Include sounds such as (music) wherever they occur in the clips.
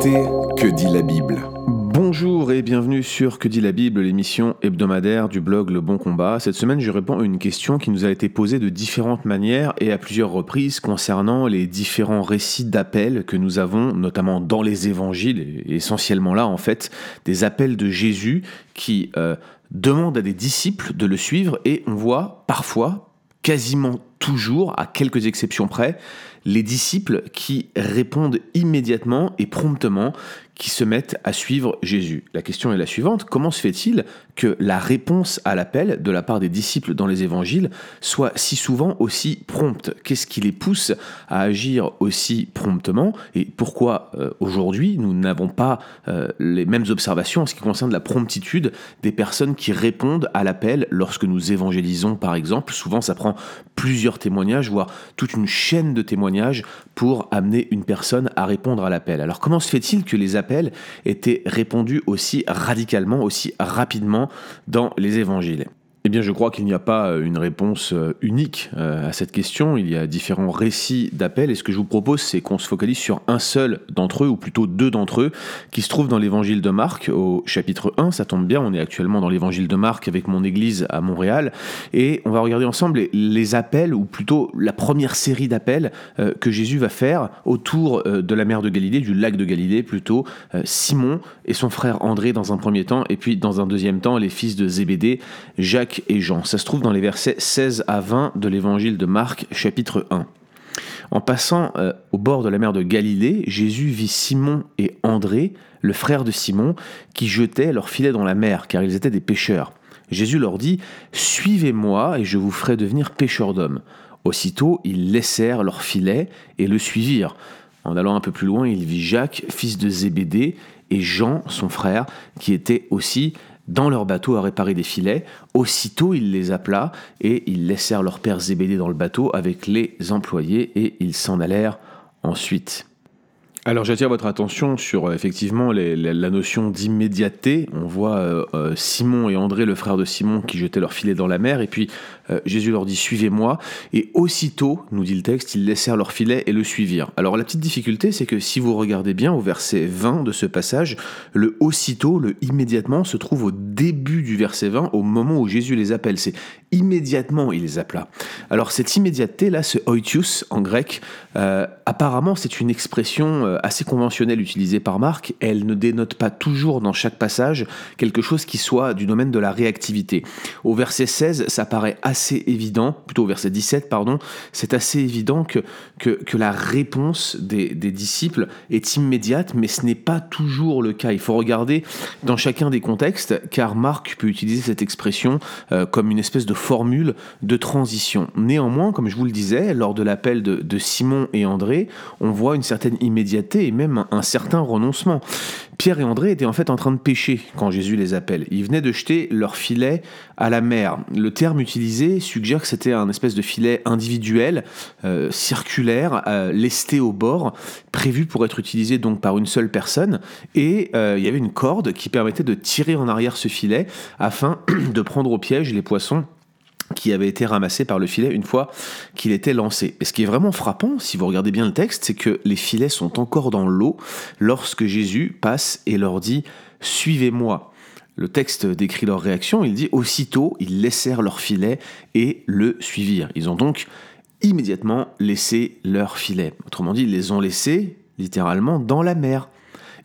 Que dit la Bible Bonjour et bienvenue sur Que dit la Bible, l'émission hebdomadaire du blog Le Bon Combat. Cette semaine, je réponds à une question qui nous a été posée de différentes manières et à plusieurs reprises concernant les différents récits d'appels que nous avons, notamment dans les évangiles, et essentiellement là en fait, des appels de Jésus qui euh, demandent à des disciples de le suivre et on voit parfois, quasiment toujours, à quelques exceptions près, les disciples qui répondent immédiatement et promptement, qui se mettent à suivre Jésus. La question est la suivante, comment se fait-il que la réponse à l'appel de la part des disciples dans les évangiles soit si souvent aussi prompte? Qu'est-ce qui les pousse à agir aussi promptement? Et pourquoi euh, aujourd'hui nous n'avons pas euh, les mêmes observations en ce qui concerne la promptitude des personnes qui répondent à l'appel lorsque nous évangélisons par exemple? Souvent ça prend plusieurs témoignages, voire toute une chaîne de témoignages pour amener une personne à répondre à l'appel. Alors comment se fait-il que les appels étaient répondus aussi radicalement, aussi rapidement dans les évangiles? Eh bien, je crois qu'il n'y a pas euh, une réponse euh, unique euh, à cette question. Il y a différents récits d'appels et ce que je vous propose, c'est qu'on se focalise sur un seul d'entre eux, ou plutôt deux d'entre eux, qui se trouvent dans l'évangile de Marc au chapitre 1. Ça tombe bien, on est actuellement dans l'évangile de Marc avec mon église à Montréal et on va regarder ensemble les appels, ou plutôt la première série d'appels que Jésus va faire autour de la mer de Galilée, du lac de Galilée plutôt, Simon et son frère André dans un premier temps, et puis dans un deuxième temps, les fils de Zébédée, Jacques et Jean. Ça se trouve dans les versets 16 à 20 de l'évangile de Marc, chapitre 1. En passant euh, au bord de la mer de Galilée, Jésus vit Simon et André, le frère de Simon, qui jetaient leur filet dans la mer, car ils étaient des pêcheurs. Jésus leur dit Suivez-moi et je vous ferai devenir pêcheurs d'hommes. Aussitôt, ils laissèrent leur filet et le suivirent. En allant un peu plus loin, il vit Jacques, fils de Zébédée, et Jean, son frère, qui était aussi dans leur bateau à réparer des filets. Aussitôt, il les appela et ils laissèrent leur père Zébédée dans le bateau avec les employés et ils s'en allèrent ensuite. Alors j'attire votre attention sur euh, effectivement la notion d'immédiateté. On voit euh, euh, Simon et André, le frère de Simon, qui jetaient leur filet dans la mer, et puis Jésus leur dit Suivez-moi. Et aussitôt, nous dit le texte, ils laissèrent leur filet et le suivirent. Alors la petite difficulté, c'est que si vous regardez bien au verset 20 de ce passage, le aussitôt, le immédiatement, se trouve au début du verset 20, au moment où Jésus les appelle. C'est immédiatement il les appela. Alors cette immédiateté là, ce oitius en grec, apparemment c'est une expression euh, assez conventionnelle utilisée par Marc, elle ne dénote pas toujours dans chaque passage quelque chose qui soit du domaine de la réactivité. Au verset 16, ça paraît assez évident, plutôt au verset 17, pardon, c'est assez évident que, que, la réponse des, disciples est immédiate, mais ce n'est pas toujours le cas. Il faut regarder dans chacun des contextes, car Marc peut utiliser cette expression euh, comme une espèce de formule de transition. Néanmoins, comme je vous le disais, lors de l'appel de, de Simon et André, on voit une certaine immédiateté et même un certain renoncement. Pierre et André étaient en fait en train de pêcher quand Jésus les appelle. Ils venaient de jeter leur filet à la mer. Le terme utilisé suggère que c'était un espèce de filet individuel, euh, circulaire, euh, lesté au bord, prévu pour être utilisé donc par une seule personne. Et euh, il y avait une corde qui permettait de tirer en arrière ce filet afin (clears throat) de prendre au piège les poissons qui avait été ramassé par le filet une fois qu'il était lancé. Et ce qui est vraiment frappant, si vous regardez bien le texte, c'est que les filets sont encore dans l'eau lorsque Jésus passe et leur dit ⁇ Suivez-moi ⁇ le texte décrit leur réaction, il dit Aussitôt, ils laissèrent leur filet et le suivirent. Ils ont donc immédiatement laissé leur filet. Autrement dit, ils les ont laissés littéralement dans la mer.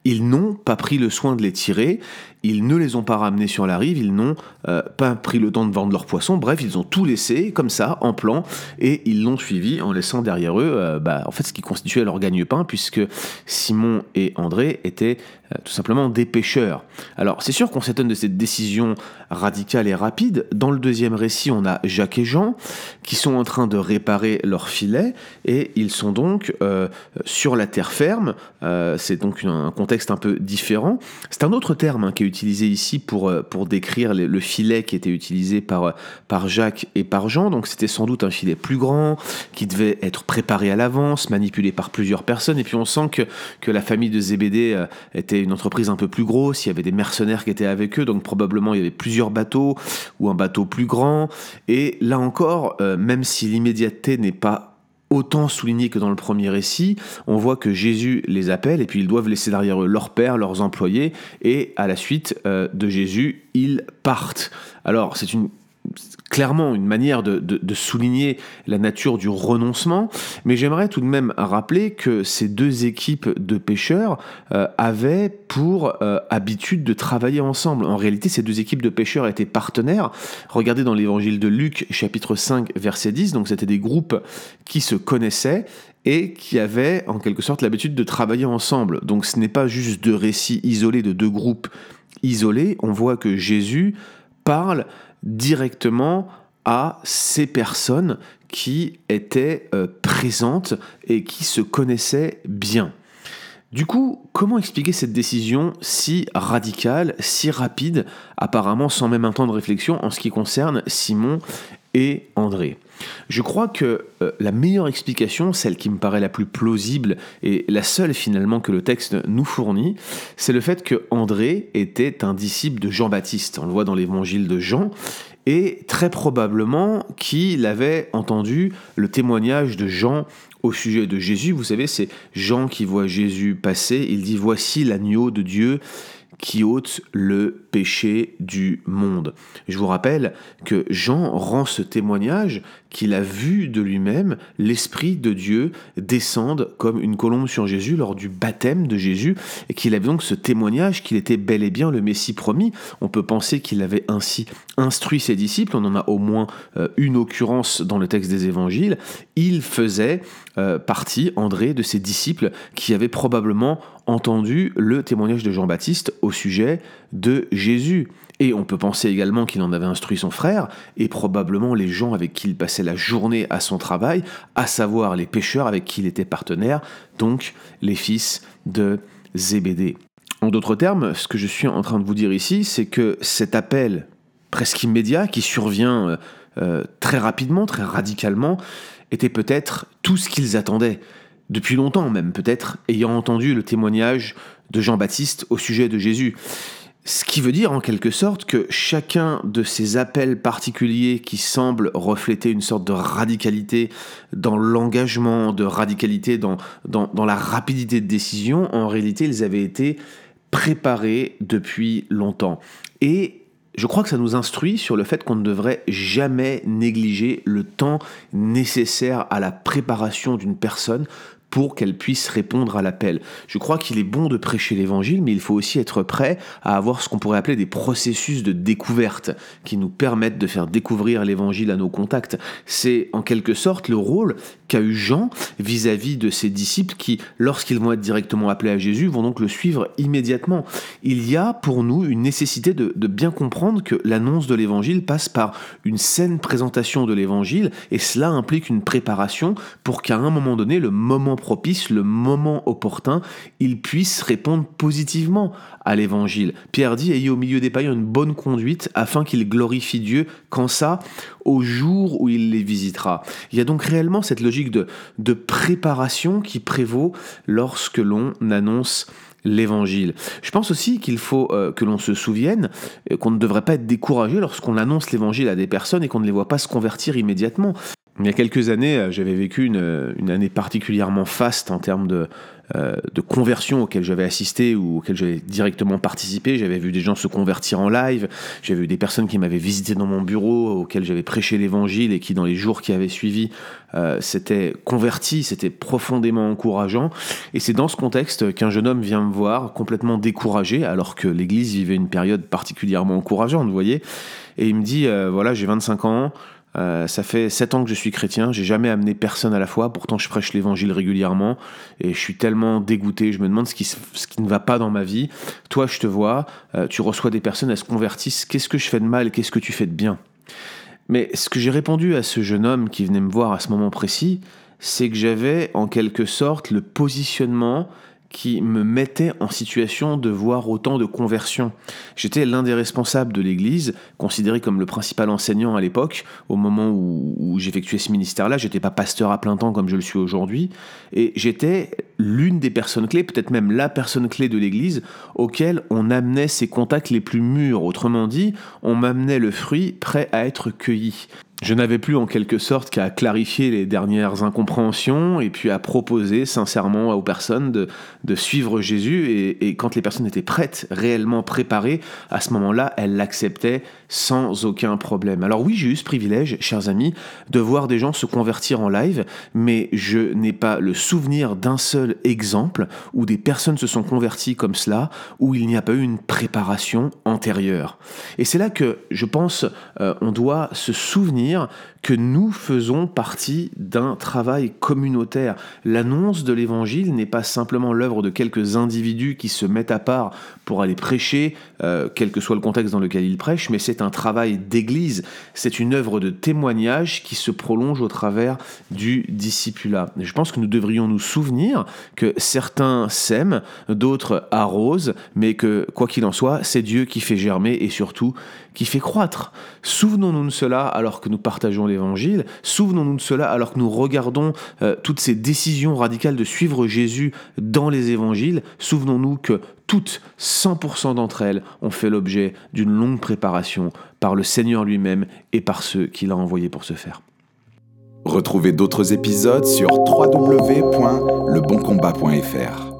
Ils n'ont pas pris le soin de les tirer, ils ne les ont pas ramenés sur la rive, ils n'ont euh, pas pris le temps de vendre leurs poissons, bref, ils ont tout laissé comme ça, en plan, et ils l'ont suivi en laissant derrière eux euh, bah, en fait, ce qui constituait leur gagne-pain, puisque Simon et André étaient euh, tout simplement des pêcheurs. Alors, c'est sûr qu'on s'étonne de cette décision radicale et rapide. Dans le deuxième récit, on a Jacques et Jean qui sont en train de réparer leur filet, et ils sont donc sur la terre ferme. c'est donc un contexte un peu différent. C'est un autre terme hein, qui est utilisé ici pour, euh, pour décrire le, filet qui était utilisé par, euh, par Jacques et par Jean. Donc c'était sans doute un filet plus grand, qui devait être préparé à l'avance, manipulé par plusieurs personnes. Et puis on sent que, que la famille de Zébédée euh, était une entreprise un peu plus grosse, il y avait des mercenaires qui étaient avec eux, donc probablement il y avait plusieurs bateaux ou un bateau plus grand. Et là encore, même si l'immédiateté n'est pas autant souligné que dans le premier récit. On voit que Jésus les appelle et puis ils doivent laisser derrière eux leur père, leurs employés, et à la suite euh, de Jésus, ils partent. Alors c'est une clairement une manière de, souligner la nature du renoncement, mais j'aimerais tout de même rappeler que ces deux équipes de pêcheurs euh, avaient pour euh, habitude de travailler ensemble. En réalité, ces deux équipes de pêcheurs étaient partenaires. Regardez dans l'évangile de Luc, chapitre 5, verset 10, donc c'était des groupes qui se connaissaient et qui avaient en quelque sorte l'habitude de travailler ensemble. Donc ce n'est pas juste deux récits isolés de deux groupes isolés, on voit que Jésus parle directement à ces personnes qui étaient euh, présentes et qui se connaissaient bien. Du coup, comment expliquer cette décision si radicale, si rapide, apparemment sans même un temps de réflexion en ce qui concerne Simon et André Je crois que euh, la meilleure explication, celle qui me paraît la plus plausible et la seule finalement que le texte nous fournit, c'est le fait que André était un disciple de Jean-Baptiste. On le voit dans l'évangile de Jean et très probablement qu'il avait entendu le témoignage de Jean au sujet de Jésus. Vous savez, c'est Jean qui voit Jésus passer, il dit Voici l'agneau de Dieu qui ôte le péché du monde. Je vous rappelle que Jean rend ce témoignage qu'il a vu de lui-même l'Esprit de Dieu descendre comme une colombe sur Jésus lors du baptême de Jésus, et qu'il avait donc ce témoignage qu'il était bel et bien le Messie promis. On peut penser qu'il avait ainsi instruit ses disciples, on en a au moins euh, une occurrence dans le texte des évangiles. Il faisait euh, partie, André, de ses disciples qui avaient probablement entendu le témoignage de Jean-Baptiste au sujet de Jésus. Et on peut penser également qu'il en avait instruit son frère, et probablement les gens avec qui il passait la journée à son travail, à savoir les pêcheurs avec qui il était partenaire, donc les fils de Zébédée. En d'autres termes, ce que je suis en train de vous dire ici, c'est que cet appel presque immédiat qui survient euh, euh, très rapidement, très radicalement, était peut-être tout ce qu'ils attendaient depuis longtemps même, peut-être ayant entendu le témoignage de Jean-Baptiste au sujet de Jésus. Ce qui veut dire en quelque sorte que chacun de ces appels particuliers qui semblent refléter une sorte de radicalité dans l'engagement, de radicalité dans, dans, dans, la rapidité de décision, en réalité ils avaient été préparés depuis longtemps. Et je crois que ça nous instruit sur le fait qu'on ne devrait jamais négliger le temps nécessaire à la préparation d'une personne pour qu'elle puisse répondre à l'appel. Je crois qu'il est bon de prêcher l'évangile, mais il faut aussi être prêt à avoir ce qu'on pourrait appeler des processus de découverte qui nous permettent de faire découvrir l'évangile à nos contacts. C'est en quelque sorte le rôle qu'a eu Jean vis-à-vis de ses disciples qui, lorsqu'ils vont être directement appelés à Jésus, vont donc le suivre immédiatement. Il y a pour nous une nécessité de, de bien comprendre que l'annonce de l'évangile passe par une saine présentation de l'évangile et cela implique une préparation pour qu'à un moment donné, le moment propice, le moment opportun, il puisse répondre positivement à l'évangile. Pierre dit Ayez au milieu des païens une bonne conduite afin qu'il glorifie Dieu, quand ça, au jour où il les visitera. Il y a donc réellement cette logique de, de préparation qui prévaut lorsque l'on annonce l'évangile. Je pense aussi qu'il faut euh, que l'on se souvienne euh, qu'on ne devrait pas être découragé lorsqu'on annonce l'évangile à des personnes et qu'on ne les voit pas se convertir immédiatement. Il y a quelques années, euh, j'avais vécu une, une, année particulièrement faste en termes de, euh, conversion auxquelles j'avais assisté ou auxquelles j'avais directement participé. J'avais vu des gens se convertir en live, j'avais vu des personnes qui m'avaient visité dans mon bureau, auxquelles j'avais prêché l'évangile et qui, dans les jours qui avaient suivi, euh, s'étaient convertis. C'était profondément encourageant. Et c'est dans ce contexte qu'un jeune homme vient me voir complètement découragé, alors que l'Église vivait une période particulièrement encourageante, vous voyez. Et il me dit, euh, voilà, j'ai 25 ans, euh, ça fait sept ans que je suis chrétien, j'ai jamais amené personne à la foi, pourtant je prêche l'évangile régulièrement et je suis tellement dégoûté, je me demande ce qui, ce qui ne va pas dans ma vie. Toi, je te vois, euh, tu reçois des personnes, elles se convertissent, qu'est-ce que je fais de mal, qu'est-ce que tu fais de bien? Mais ce que j'ai répondu à ce jeune homme qui venait me voir à ce moment précis, c'est que j'avais en quelque sorte le positionnement qui me mettait en situation de voir autant de conversions. J'étais l'un des responsables de l'Église, considéré comme le principal enseignant à l'époque, au moment où, j'effectuais ce ministère-là. J'étais pas pasteur à plein temps comme je le suis aujourd'hui, et j'étais l'une des personnes clés, peut-être même la personne clé de l'Église, auquel on amenait ses contacts les plus mûrs. Autrement dit, on m'amenait le fruit prêt à être cueilli. Je n'avais plus en quelque sorte qu'à clarifier les dernières incompréhensions et puis à proposer sincèrement aux personnes de, de suivre Jésus. Et, quand les personnes étaient prêtes, réellement préparées, à ce moment-là, elles l'acceptaient sans aucun problème. Alors oui, j'ai eu ce privilège, chers amis, de voir des gens se convertir en live, mais je n'ai pas le souvenir d'un seul exemple où des personnes se sont converties comme cela, où il n'y a pas eu une préparation antérieure. Et c'est là que je pense euh, on doit se souvenir venir que nous faisons partie d'un travail communautaire. L'annonce de l'évangile n'est pas simplement l'œuvre de quelques individus qui se mettent à part pour aller prêcher, euh, quel que soit le contexte dans lequel ils prêchent, mais c'est un travail d'église, c'est une œuvre de témoignage qui se prolonge au travers du discipulat. Je pense que nous devrions nous souvenir que certains sèment, d'autres arrosent, mais que quoi qu'il en soit, c'est Dieu qui fait germer et surtout qui fait croître. Souvenons-nous de cela alors que nous partageons souvenons-nous de cela alors que nous regardons euh, toutes ces décisions radicales de suivre Jésus dans les évangiles, souvenons-nous que toutes, 100% d'entre elles, ont fait l'objet d'une longue préparation par le Seigneur lui-même et par ceux qu'il a envoyés pour ce faire. Retrouvez d'autres épisodes sur www.leboncombat.fr.